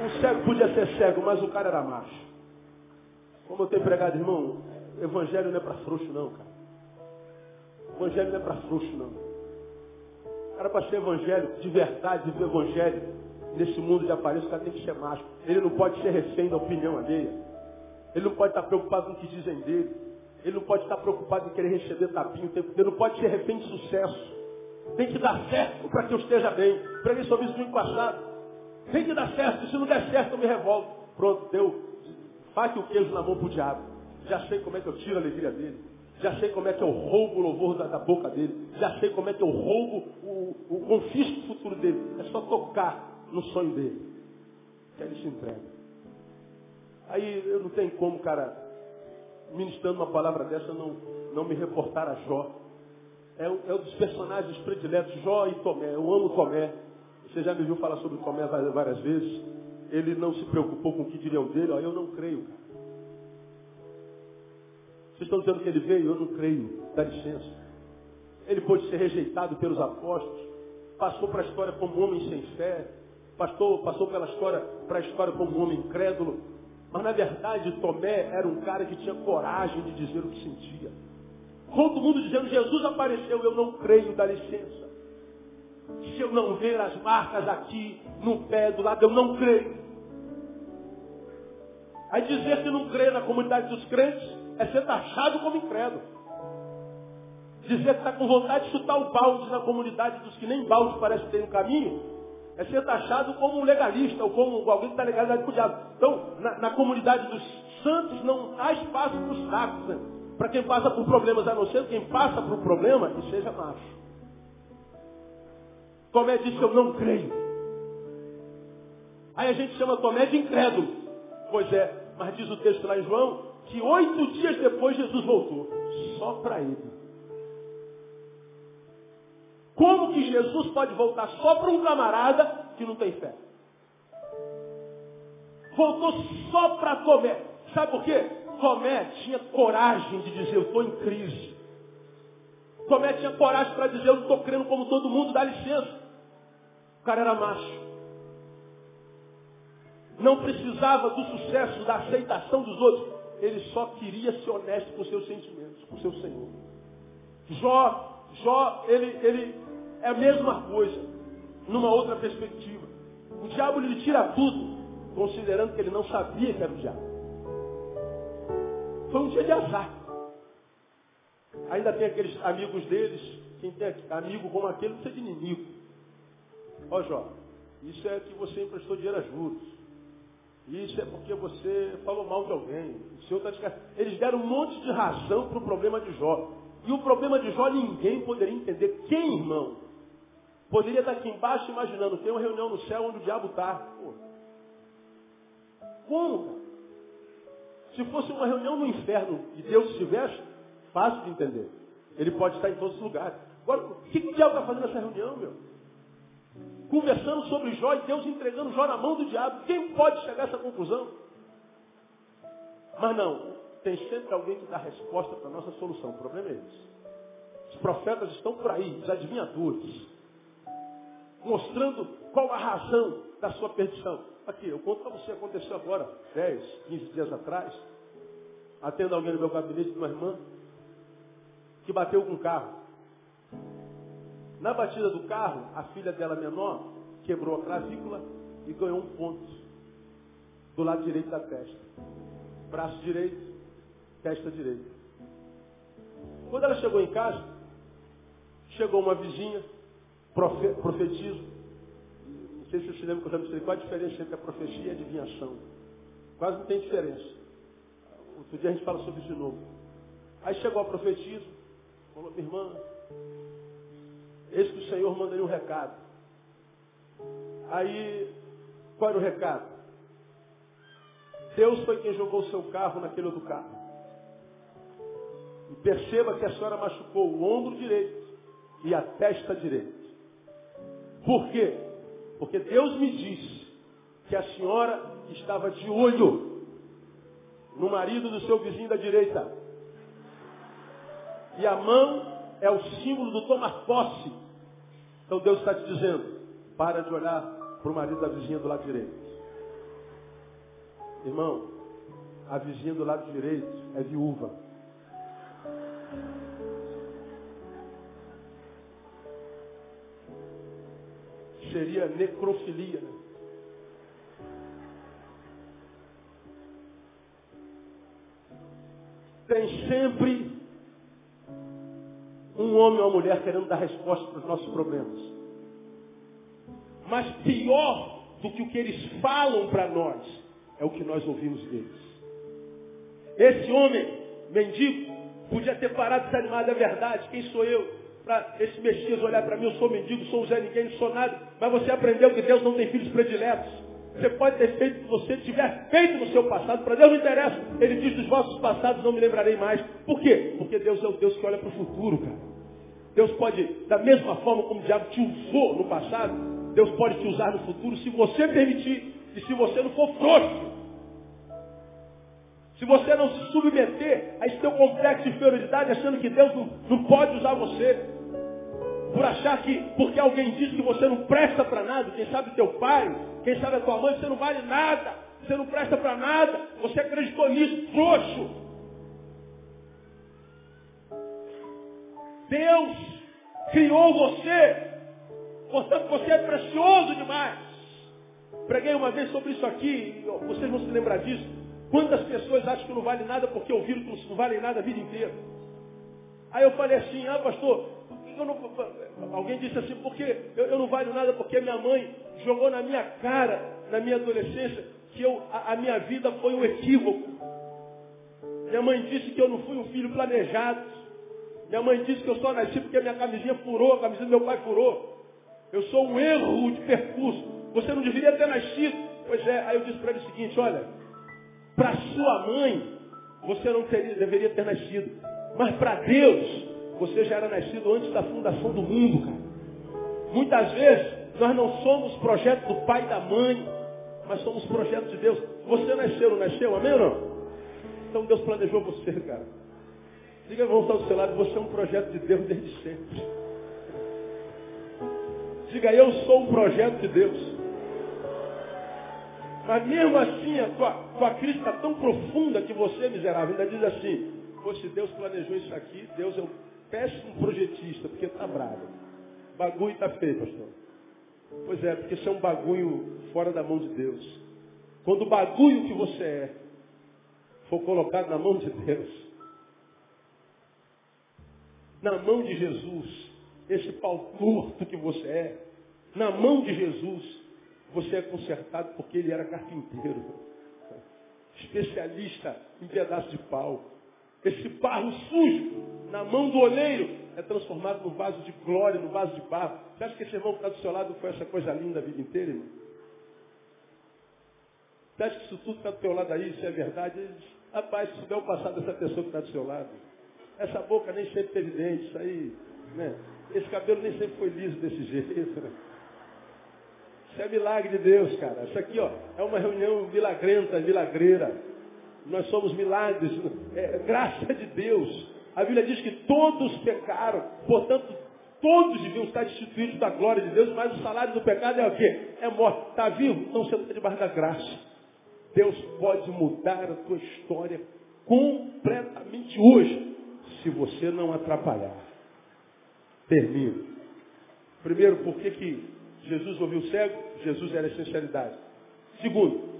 Um cego podia ser cego, mas o cara era macho. Como eu tenho pregado, irmão, evangelho não é para frouxo não, cara. Evangelho não é para frouxo não. Era para ser evangélico, de verdade, viver evangelho. Nesse mundo de aparência, o cara tem que ser macho. Ele não pode ser refém da opinião alheia. Ele não pode estar preocupado com o que dizem dele. Ele não pode estar preocupado em querer receber tapinho. Ele não pode ser refém de sucesso. Tem que dar certo para que eu esteja bem. Preguei sobre isso no passado. Tem que dar certo. Se não der certo, eu me revolto. Pronto, deu. Faque o queijo na mão para o diabo. Já sei como é que eu tiro a alegria dele. Já sei como é que eu roubo o louvor da, da boca dele. Já sei como é que eu roubo o, o confisco futuro dele. É só tocar no sonho dele. Que ele se entrega. Aí eu não tenho como, cara, ministrando uma palavra dessa, não, não me reportar a Jó. É, é um dos personagens prediletos, Jó e Tomé. Eu amo Tomé. Você já me viu falar sobre Tomé várias vezes. Ele não se preocupou com o que diriam dele. Ó, eu não creio, cara. Vocês estão dizendo que ele veio? Eu não creio. Dá licença. Ele pôde ser rejeitado pelos apóstolos. Passou para a história como um homem sem fé. Passou, passou pela história, para a história como um homem incrédulo. Mas na verdade Tomé era um cara que tinha coragem de dizer o que sentia. Todo mundo dizendo, Jesus apareceu, eu não creio, dá licença. Se eu não ver as marcas aqui, no pé, do lado, eu não creio. Aí dizer que não crê na comunidade dos crentes é ser taxado como incrédulo. Dizer que está com vontade de chutar o balde na comunidade dos que nem balde parece ter no caminho, é ser taxado como um legalista, ou como alguém que está legalizado com o diabo. Então, na, na, comunidade dos santos não há espaço para os fracos, né? Para quem passa por problemas, a não ser quem passa por problema e seja macho. Tomé disse, eu não creio. Aí a gente chama Tomé de incrédulo. Pois é, mas diz o texto lá em João, que oito dias depois Jesus voltou. Só para ele. Como que Jesus pode voltar só para um camarada que não tem fé? Voltou só para Tomé. Sabe por quê? Tomé tinha coragem de dizer, eu estou em crise. Tomé tinha coragem para dizer, eu não estou crendo como todo mundo, dá licença. O cara era macho. Não precisava do sucesso, da aceitação dos outros. Ele só queria ser honesto com seus sentimentos, com seu Senhor. Jó, Jó, ele, ele é a mesma coisa, numa outra perspectiva. O diabo lhe tira tudo, considerando que ele não sabia que era o diabo. Foi um dia de azar. Ainda tem aqueles amigos deles, quem tem amigo como aquele, não precisa de inimigo. Ó Jó, isso é que você emprestou dinheiro a juros. Isso é porque você falou mal de alguém. O Senhor está Eles deram um monte de razão para o problema de Jó. E o problema de Jó ninguém poderia entender. Quem, irmão? Poderia estar aqui embaixo imaginando, tem uma reunião no céu onde o diabo está. Como? Se fosse uma reunião no inferno e Deus estivesse, fácil de entender. Ele pode estar em todos os lugares. Agora, o que o diabo está fazendo nessa reunião, meu? Conversando sobre Jó e Deus entregando Jó na mão do diabo. Quem pode chegar a essa conclusão? Mas não, tem sempre alguém que dá resposta para a nossa solução. O problema é esse. Os profetas estão por aí, os adivinhadores, mostrando qual a razão da sua perdição. Aqui, eu conto para você, aconteceu agora, 10, 15 dias atrás. Atendo alguém no meu gabinete de uma irmã que bateu com um carro. Na batida do carro, a filha dela menor quebrou a clavícula e ganhou um ponto do lado direito da testa. Braço direito, testa direita. Quando ela chegou em casa, chegou uma vizinha, profe profetizo, não sei se você se lembra que eu já mostrei qual a diferença entre a profecia e a adivinhação. Quase não tem diferença. Outro dia a gente fala sobre isso de novo. Aí chegou a profetisa, falou, minha irmã, eis que o Senhor mandaria um recado. Aí, qual era o recado? Deus foi quem jogou o seu carro naquele outro carro. E perceba que a senhora machucou o ombro direito e a testa direita. Por quê? Porque Deus me disse que a senhora estava de olho no marido do seu vizinho da direita. E a mão é o símbolo do tomar posse. Então Deus está te dizendo, para de olhar para o marido da vizinha do lado direito. Irmão, a vizinha do lado direito é viúva. seria necrofilia. Tem sempre um homem ou uma mulher querendo dar resposta para os nossos problemas. Mas pior do que o que eles falam para nós é o que nós ouvimos deles. Esse homem, mendigo, podia ter parado desanimado, é verdade, quem sou eu? para esse Messias olhar para mim, eu sou mendigo, sou Zé Ninguém, não sou nada. Mas você aprendeu que Deus não tem filhos prediletos. Você pode ter feito o que você tiver feito no seu passado, para Deus não interessa. Ele diz, dos vossos passados não me lembrarei mais. Por quê? Porque Deus é o Deus que olha para o futuro, cara. Deus pode, da mesma forma como o diabo te usou no passado, Deus pode te usar no futuro se você permitir e se você não for frouxo. Se você não se submeter a esse teu complexo de inferioridade, achando que Deus não, não pode usar você, por achar que, porque alguém diz que você não presta para nada, quem sabe teu pai, quem sabe a tua mãe, você não vale nada, você não presta para nada, você acreditou nisso, frouxo. Deus criou você. Portanto, você é precioso demais. Preguei uma vez sobre isso aqui, vocês vão se lembrar disso. Quantas pessoas acham que não vale nada porque ouviram que não vale nada a vida inteira? Aí eu falei assim, ah pastor, não, alguém disse assim, porque eu, eu, não valho nada porque minha mãe jogou na minha cara, na minha adolescência, que eu, a, a minha vida foi um equívoco. Minha mãe disse que eu não fui um filho planejado. Minha mãe disse que eu só nasci porque minha camisinha furou, a camisinha do meu pai furou. Eu sou um erro de percurso. Você não deveria ter nascido. Pois é, aí eu disse para ele o seguinte, olha, para sua mãe, você não teria, deveria ter nascido. Mas para Deus, você já era nascido antes da fundação do mundo, cara. Muitas vezes, nós não somos projeto do pai e da mãe, mas somos projeto de Deus. Você nasceu, não nasceu? Amém ou não? Então Deus planejou você, cara. Diga, vamos estar do seu lado, você é um projeto de Deus desde sempre. Diga, eu sou um projeto de Deus. Mas mesmo assim, a tua, tua crise está tão profunda que você, miserável, ainda diz assim, se Deus planejou isso aqui, Deus é um péssimo projetista, porque está bravo. Bagulho está feio, pastor. Pois é, porque isso é um bagulho fora da mão de Deus. Quando o bagulho que você é for colocado na mão de Deus, na mão de Jesus, esse pau torto que você é, na mão de Jesus, você é consertado porque ele era carpinteiro, especialista em pedaço de pau. Esse barro sujo, na mão do oleiro, é transformado no vaso de glória, no vaso de barro. Você acha que esse irmão que está do seu lado foi essa coisa linda a vida inteira, irmão? Você acha que isso tudo está do teu lado aí, isso é verdade? Rapaz, se souber o passado dessa pessoa que está do seu lado, essa boca nem sempre teve dente, isso aí, né? Esse cabelo nem sempre foi liso desse [laughs] jeito, né? Isso é milagre de Deus, cara. Isso aqui, ó, é uma reunião milagrenta, milagreira. Nós somos milagres, é, graça de Deus. A Bíblia diz que todos pecaram, portanto, todos deviam estar destituídos da glória de Deus, mas o salário do pecado é o quê? É morte. Está vivo? Então você está debaixo da graça. Deus pode mudar a tua história completamente hoje, se você não atrapalhar. Termino. Primeiro, por que, que Jesus ouviu o cego? Jesus era essencialidade. Segundo,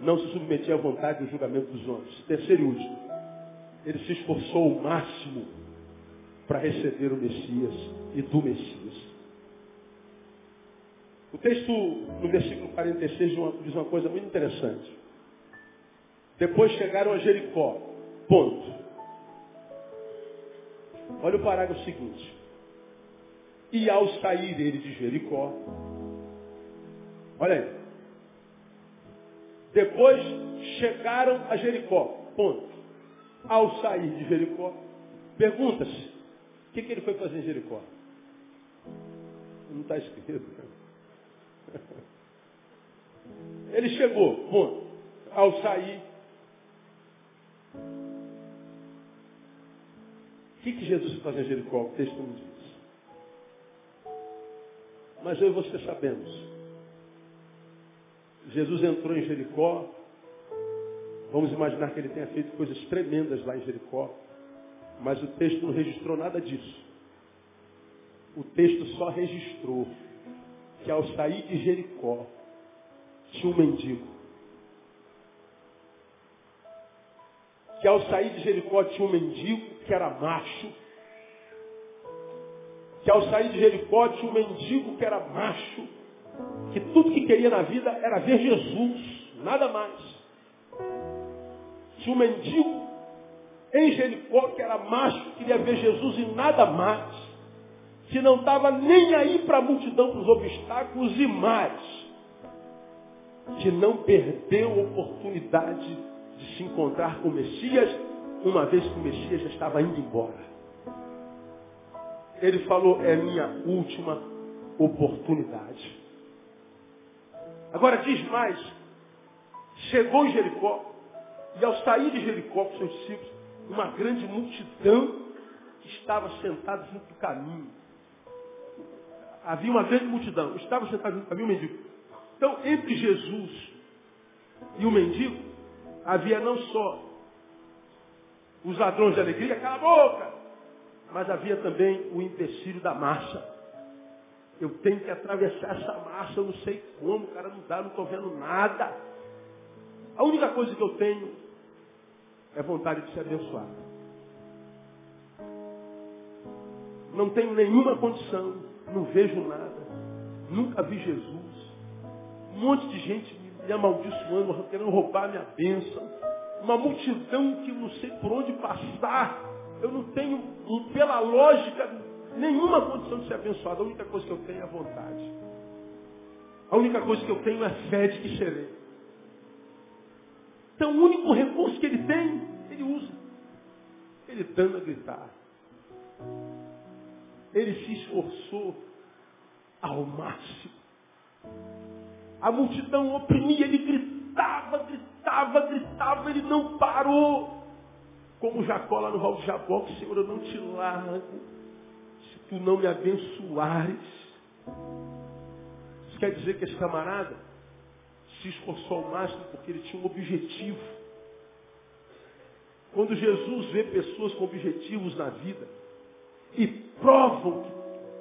não se submetia à vontade do julgamento dos homens. Terceiro e último, ele se esforçou o máximo para receber o Messias e do Messias. O texto, no versículo 46, diz uma coisa muito interessante. Depois chegaram a Jericó. Ponto. Olha o parágrafo seguinte. E ao sair ele de Jericó, olha aí. Depois chegaram a Jericó. Ponto. Ao sair de Jericó, pergunta-se, o que, que ele foi fazer em Jericó? Não está escrito. Ele chegou, ponto. Ao sair. O que, que Jesus fazer em Jericó? O texto não diz. Mas eu e você sabemos. Jesus entrou em Jericó. Vamos imaginar que ele tenha feito coisas tremendas lá em Jericó. Mas o texto não registrou nada disso. O texto só registrou que ao sair de Jericó, tinha um mendigo. Que ao sair de Jericó tinha um mendigo que era macho, que ao sair de Jericó tinha um mendigo que era macho, que tudo que queria na vida era ver Jesus, nada mais. Tinha um mendigo em Jericó que era macho, que queria ver Jesus e nada mais, que não estava nem aí para a multidão, para os obstáculos e mais, que não perdeu a oportunidade de se encontrar com o Messias, uma vez que o Messias já estava indo embora. Ele falou, é minha última oportunidade. Agora diz mais, chegou em Jericó, e ao sair de Jericó com seus discípulos, uma grande multidão estava sentada junto do caminho. Havia uma grande multidão, estava sentado junto do caminho, o mendigo. Então, entre Jesus e o mendigo, havia não só os ladrões de alegria, cala a boca, Mas havia também o empecilho da marcha. Eu tenho que atravessar essa marcha, eu não sei como, cara, não dá, não estou vendo nada. A única coisa que eu tenho é vontade de ser abençoado. Não tenho nenhuma condição, não vejo nada, nunca vi Jesus. Um monte de gente me amaldiçoando, querendo roubar minha bênção. Uma multidão que não sei por onde passar. Eu não tenho, pela lógica, nenhuma condição de ser abençoado. A única coisa que eu tenho é vontade. A única coisa que eu tenho é fé de que serei. Então o único recurso que ele tem, ele usa. Ele dando a gritar. Ele se esforçou ao máximo. A multidão oprimia, ele gritava, gritava, gritava, ele não parou. Como Jacó lá no Val de Jaboque, Senhor, eu não te largo se tu não me abençoares. Isso quer dizer que esse camarada se esforçou ao máximo porque ele tinha um objetivo. Quando Jesus vê pessoas com objetivos na vida e provam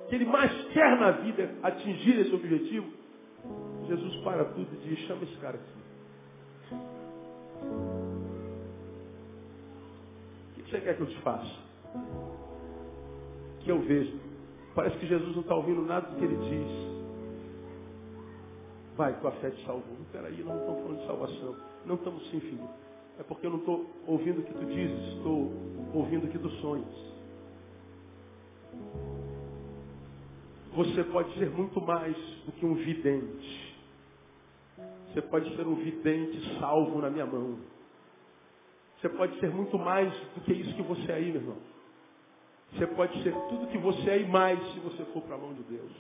que ele mais quer na vida atingir esse objetivo, Jesus para tudo e diz, chama esse cara aqui. Que você quer que eu te faça? Que eu vejo. Parece que Jesus não está ouvindo nada do que ele diz. Vai, tua fé te salvou. Peraí, não estamos falando de salvação. Não estamos sim, filho. É porque eu não estou ouvindo o que tu dizes, estou ouvindo o que tu. Você pode ser muito mais do que um vidente. Você pode ser um vidente salvo na minha mão. Você pode ser muito mais do que isso que você é aí, meu irmão. Você pode ser tudo que você é e mais se você for para a mão de Deus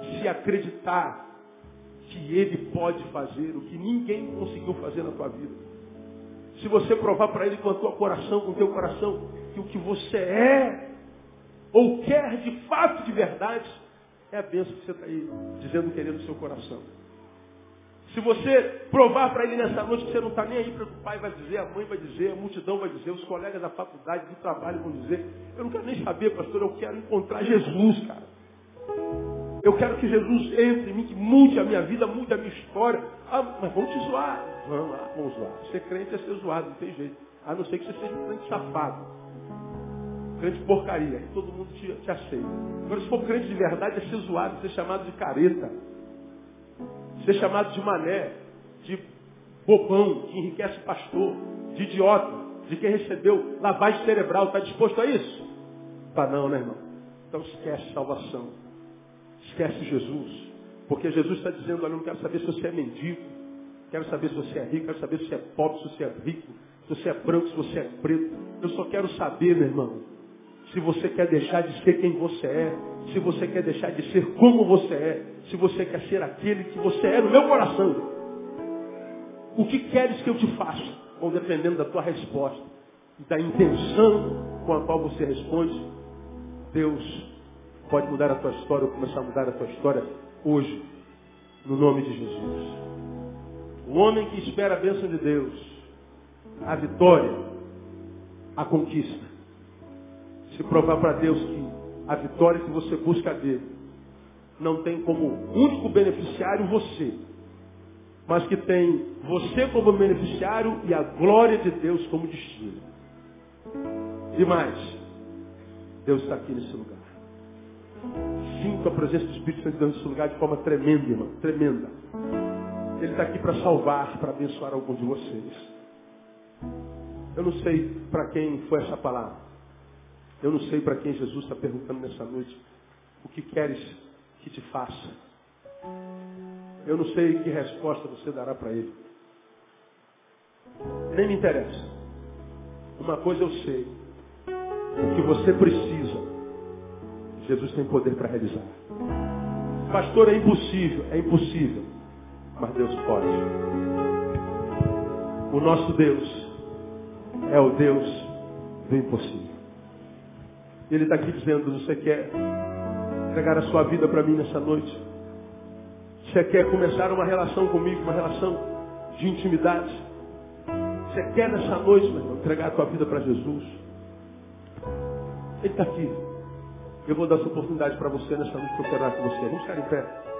se acreditar que Ele pode fazer o que ninguém conseguiu fazer na tua vida. Se você provar para Ele com o teu coração, com o teu coração, que o que você é, ou quer de fato, de verdade, é a bênção que você está aí dizendo querendo no seu coração. Se você provar para ele nessa noite que você não está nem aí para o pai vai dizer, a mãe vai dizer, a multidão vai dizer, os colegas da faculdade, do trabalho vão dizer, eu não quero nem saber, pastor, eu quero encontrar Jesus, cara. Eu quero que Jesus entre em mim, que mude a minha vida, mude a minha história. Ah, mas vamos te zoar. Vamos lá, vamos zoar. Ser crente é ser zoado, não tem jeito. A não ser que você seja um crente safado. Crente porcaria. Aí todo mundo te, te aceita. Agora, se for crente de verdade, é ser zoado, ser chamado de careta. Ser chamado de mané, de bobão, que enriquece pastor, de idiota, de quem recebeu lavagem cerebral. Está disposto a isso? Tá não, né, irmão? Então esquece salvação. Esquece Jesus. Porque Jesus está dizendo, olha, eu não quero saber se você é mendigo, quero saber se você é rico, quero saber se você é pobre, se você é rico, se você é branco, se você é preto. Eu só quero saber, meu irmão, se você quer deixar de ser quem você é, se você quer deixar de ser como você é, se você quer ser aquele que você é no meu coração. O que queres que eu te faça? Bom, dependendo da tua resposta e da intenção com a qual você responde, Deus pode mudar a tua história ou começar a mudar a tua história hoje, no nome de Jesus. O homem que espera a bênção de Deus, a vitória, a conquista. Se provar para Deus que a vitória que você busca dele não tem como único beneficiário você, mas que tem você como beneficiário e a glória de Deus como destino. E mais, Deus está aqui nesse lugar. Sinto a presença do Espírito Santo nesse lugar de forma tremenda, irmão. Tremenda. Ele está aqui para salvar, para abençoar alguns de vocês. Eu não sei para quem foi essa palavra. Eu não sei para quem Jesus está perguntando nessa noite. O que queres que te faça? Eu não sei que resposta você dará para ele. Nem me interessa. Uma coisa eu sei. O que você precisa Jesus tem poder para realizar. Pastor, é impossível. É impossível. Mas Deus pode. O nosso Deus é o Deus do impossível. Ele está aqui dizendo, você quer entregar a sua vida para mim nessa noite? Você quer começar uma relação comigo, uma relação de intimidade? Você quer nessa noite, meu irmão, entregar a tua vida para Jesus?
Ele está aqui. Eu vou dar essa oportunidade para você nesta noite para orar com você. Vamos ficar em pé.